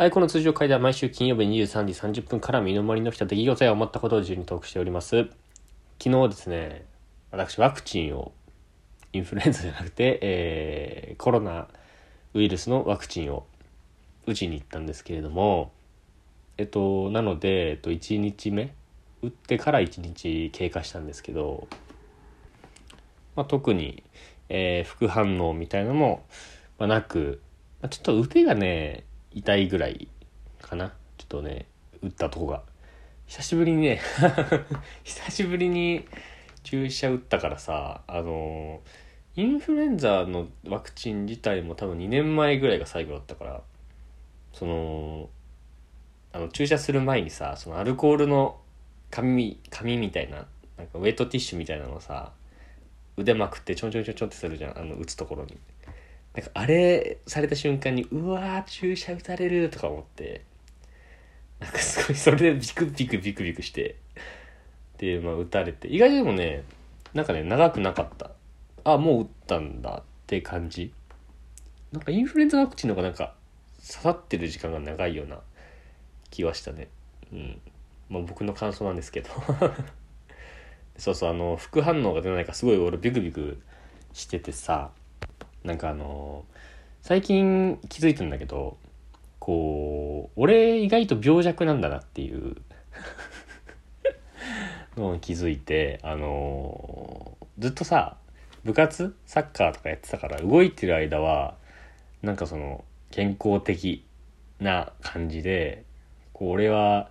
はい、この通常会では毎週金曜日23時30分から身の回りの人出来事や思ったことを自由にトークしております。昨日ですね、私ワクチンを、インフルエンザじゃなくて、えー、コロナウイルスのワクチンを打ちに行ったんですけれども、えっと、なので、えっと、1日目、打ってから1日経過したんですけど、まあ、特に、えー副反応みたいなのも、まあ、なく、まあ、ちょっと腕がね痛いぐらいかな。ちょっとね打ったとこが。久しぶりにね 久しぶりに注射打ったからさあのインフルエンザのワクチン自体も多分2年前ぐらいが最後だったからそのあの注射する前にさそのアルコールの紙紙みたいななんかウェットティッシュみたいなのをさ腕まくってちょんちょんちょんちょんってするじゃんあの打つところに。なんかあれされた瞬間にうわー注射打たれるとか思ってなんかすごいそれでビクビクビクビクしてでまあ打たれて意外でもねなんかね長くなかった。あもう打ったんだって感じ。なんかインフルエンザワクチンの方がなんか刺さってる時間が長いような気はしたね。うん。まあ僕の感想なんですけど。そうそうあの副反応が出ないかすごい俺ビクビクしててさ。なんかあの最近気づいたんだけどこう俺意外と病弱なんだなっていう のを気づいてあのずっとさ部活サッカーとかやってたから動いてる間はなんかその健康的な感じでこう俺は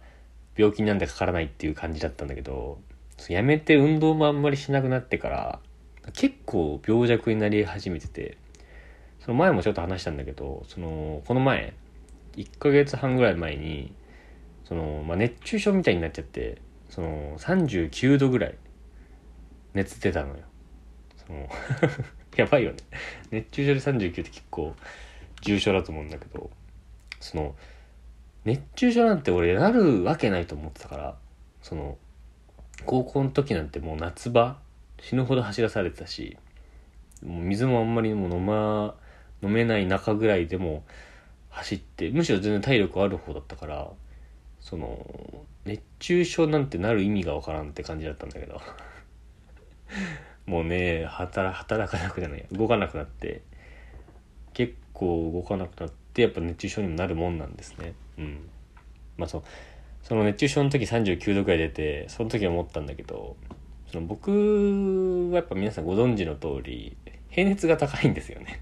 病気になんてかからないっていう感じだったんだけどやめて運動もあんまりしなくなってから結構病弱になり始めててその前もちょっと話したんだけどそのこの前1ヶ月半ぐらい前にその、まあ、熱中症みたいになっちゃってその39度ぐらい熱出たのよ。その やばいよね。熱中症で39って結構重症だと思うんだけどその熱中症なんて俺なるわけないと思ってたからその高校の時なんてもう夏場死ぬほど走らされてたしもう水もあんまりもう飲ま飲めない中ぐらいでも走ってむしろ全然体力ある方だったからその熱中症なんてなる意味がわからんって感じだったんだけど。もうね働働かなくじゃない動かなくなって結構動かなくなってやっぱ熱中症にもなるもんなんですね。うん。まあそうその熱中症の時39度くらい出てその時思ったんだけどその僕はやっぱ皆さんご存知の通り平熱が高いんですよね。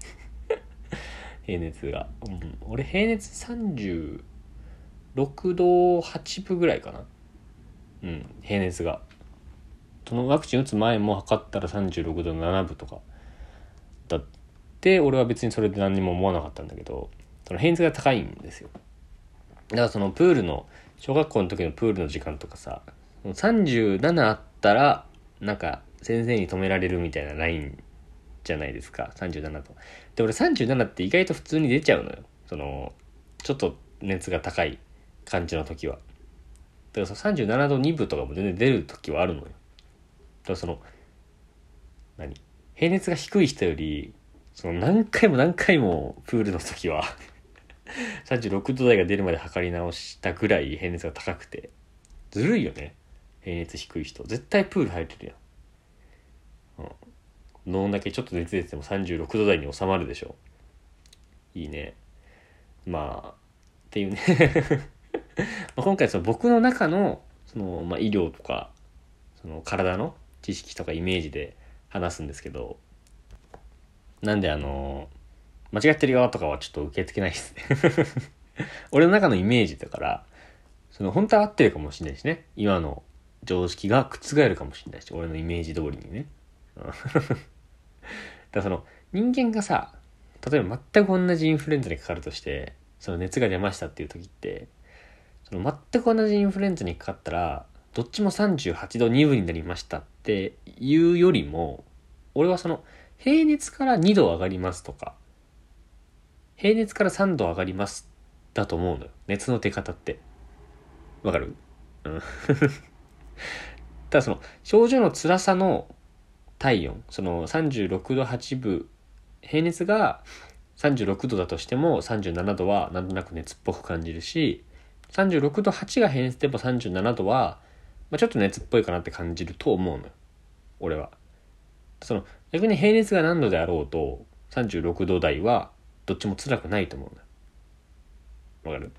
平熱が、うん、俺平熱36度8分ぐらいかな。うん。平熱が。そのワクチン打つ前も測ったら36度7分とか。だって俺は別にそれで何にも思わなかったんだけどその平熱が高いんですよ。だからそのプールの小学校の時のプールの時間とかさ37あったらなんか先生に止められるみたいなラインじゃないですか。37と。で俺37って意外と普通に出ちゃうのよ。そのちょっと熱が高い感じの時は。だからその37度2分とかも全然出る時はあるのよ。だからその何？平熱が低い人よりその何回も何回もプールの時は 36度台が出るまで測り直したぐらい平熱が高くてずるいよね。平熱低い人。絶対プール入れるやん、うん、どんだけちょっと熱出ても36度台に収まるでしょ。いいね。まあっていうね。ま今回その僕の中のその、まあ、医療とかその体の知識とかイメージで話すんですけどなんであの間違ってるよとかはちょっと受け付けないですね。俺の中のイメージだからその本当は合ってるかもしれないしね。今の常識が覆るかもしれないし俺のイメージ通りにね。からその人間がさ例えば全く同じインフルエンザにかかるとしてその熱が出ましたっていう時ってその全く同じインフルエンザにかかったらどっちも38度2分になりましたっていうよりも俺はその平熱から2度上がりますとか平熱から3度上がりますだと思うのよ。熱の出方って。わかる？うん。ただその症状の辛さの体温その36度8分平熱が36度だとしても37度はなんとなく熱っぽく感じるし36度8が平熱でも37度は、まあ、ちょっと熱っぽいかなって感じると思うのよ俺は。その逆に平熱が何度であろうと36度台はどっちも辛くないと思うのよ。わかる？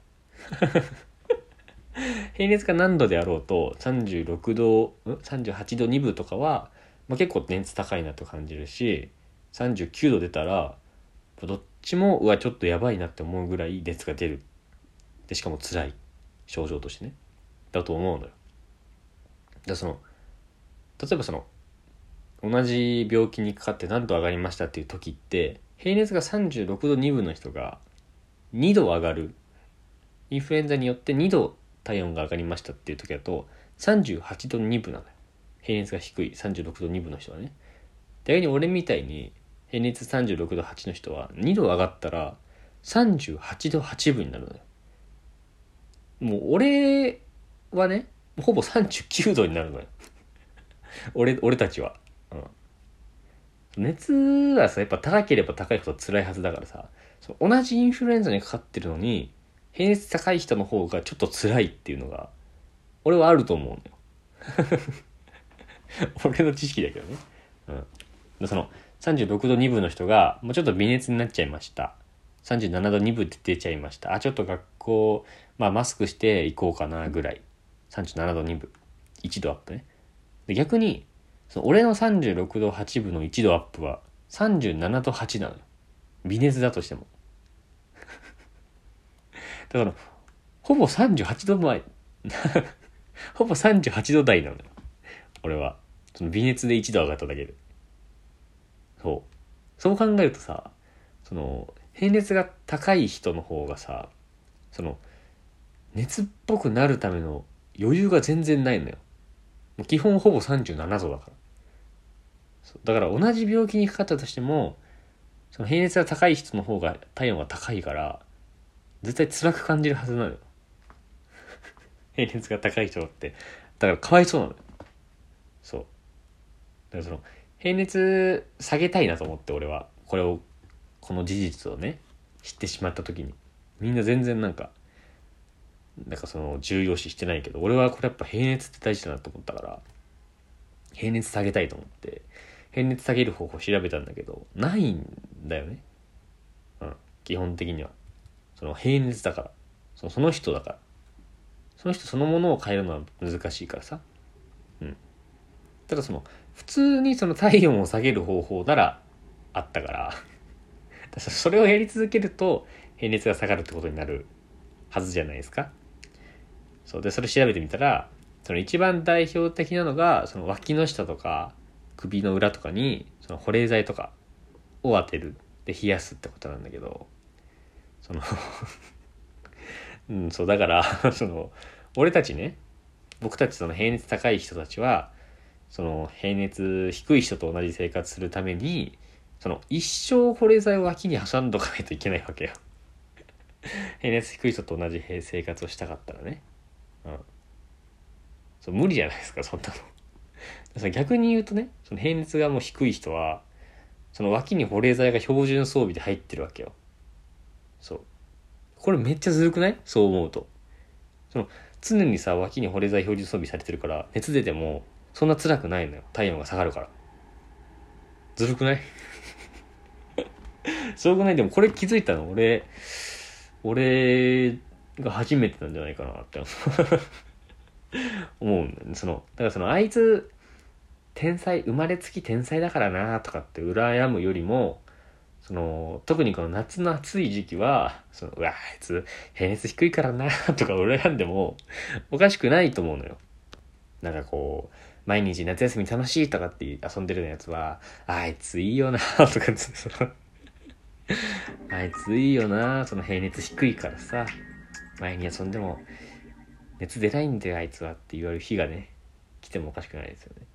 平熱が何度であろうと36度ん？38度2分とかは、まあ、結構熱高いなと感じるし39度出たらどっちもうわちょっとやばいなって思うぐらい熱が出る。でしかも辛い。症状としてね。だと思うのよ。だその例えばその同じ病気にかかって何度上がりましたっていう時って平熱が36度2分の人が2度上がる。インフルエンザによって2度体温が上がりましたっていう時だと38度2分なのよ。平熱が低い36度2分の人はね。逆に俺みたいに平熱36度8の人は2度上がったら38度8分になるのよ。もう俺はねほぼ39度になるのよ。俺俺たちは、うん、熱はさやっぱ高ければ高いほど辛いはずだからさ同じインフルエンザにかかってるのに平熱高い人の方がちょっと辛いっていうのが俺はあると思うのよ。俺の知識だけどね。うん。その36度2分の人がもうちょっと微熱になっちゃいました。37度2分って出ちゃいました。あちょっと学校まあマスクして行こうかなぐらい。37度2分。1度アップね。で逆にその俺の36度8分の1度アップは37度8なのよ。微熱だとしても。だからほぼ38度前 ほぼ38度台なのよ。俺は。その微熱で1度上がっただけで。そう。そう考えるとさその平熱が高い人の方がさその熱っぽくなるための余裕が全然ないのよ。基本ほぼ37度だから。だから同じ病気にかかったとしてもその平熱が高い人の方が体温が高いから絶対辛く感じるはずなのよ。平熱が高い人って。だからかわいそうなのよ。そう。だからその平熱下げたいなと思って俺はこれをこの事実をね知ってしまった時にみんな全然なんかなんかその重要視してないけど俺はこれやっぱ平熱って大事だなと思ったから平熱下げたいと思って平熱下げる方法調べたんだけどないんだよね。うん基本的には。その平熱だから。その人だから。その人そのものを変えるのは難しいからさ。ただその普通にその体温を下げる方法ならあったから それをやり続けると平熱が下がるってことになるはずじゃないですか。そうでそれ調べてみたらその一番代表的なのがその脇の下とか首の裏とかにその保冷剤とかを当てる。で冷やすってことなんだけどその うんそうだからその俺たちね僕たちその平熱高い人たちはその平熱低い人と同じ生活するためにその一生保冷剤を脇に挟んどかないといけないわけよ。平熱低い人と同じ生活をしたかったらね。うん。そう無理じゃないですかそんなの。逆に言うとねその平熱がもう低い人はその脇に保冷剤が標準装備で入ってるわけよ。そう。これめっちゃずるくない？そう思うと。その常にさ脇に保冷剤標準装備されてるから熱出てもそんな辛くないのよ。体温が下がるから。ずるくない？そうくない？でもこれ気づいたの。俺俺が初めてなんじゃないかなって思う。んだよそのだからそのあいつ天才生まれつき天才だからなとかって羨むよりもその特にこの夏の暑い時期はそのうわあいつ平熱低いからなとか羨んでもおかしくないと思うのよ。なんかこう毎日夏休み楽しいとかって遊んでるやつは、あいついいよな とかそのあいついいよなその平熱低いからさ、前に遊んでも熱出ないんだよあいつはって言われる日がね、来てもおかしくないですよね。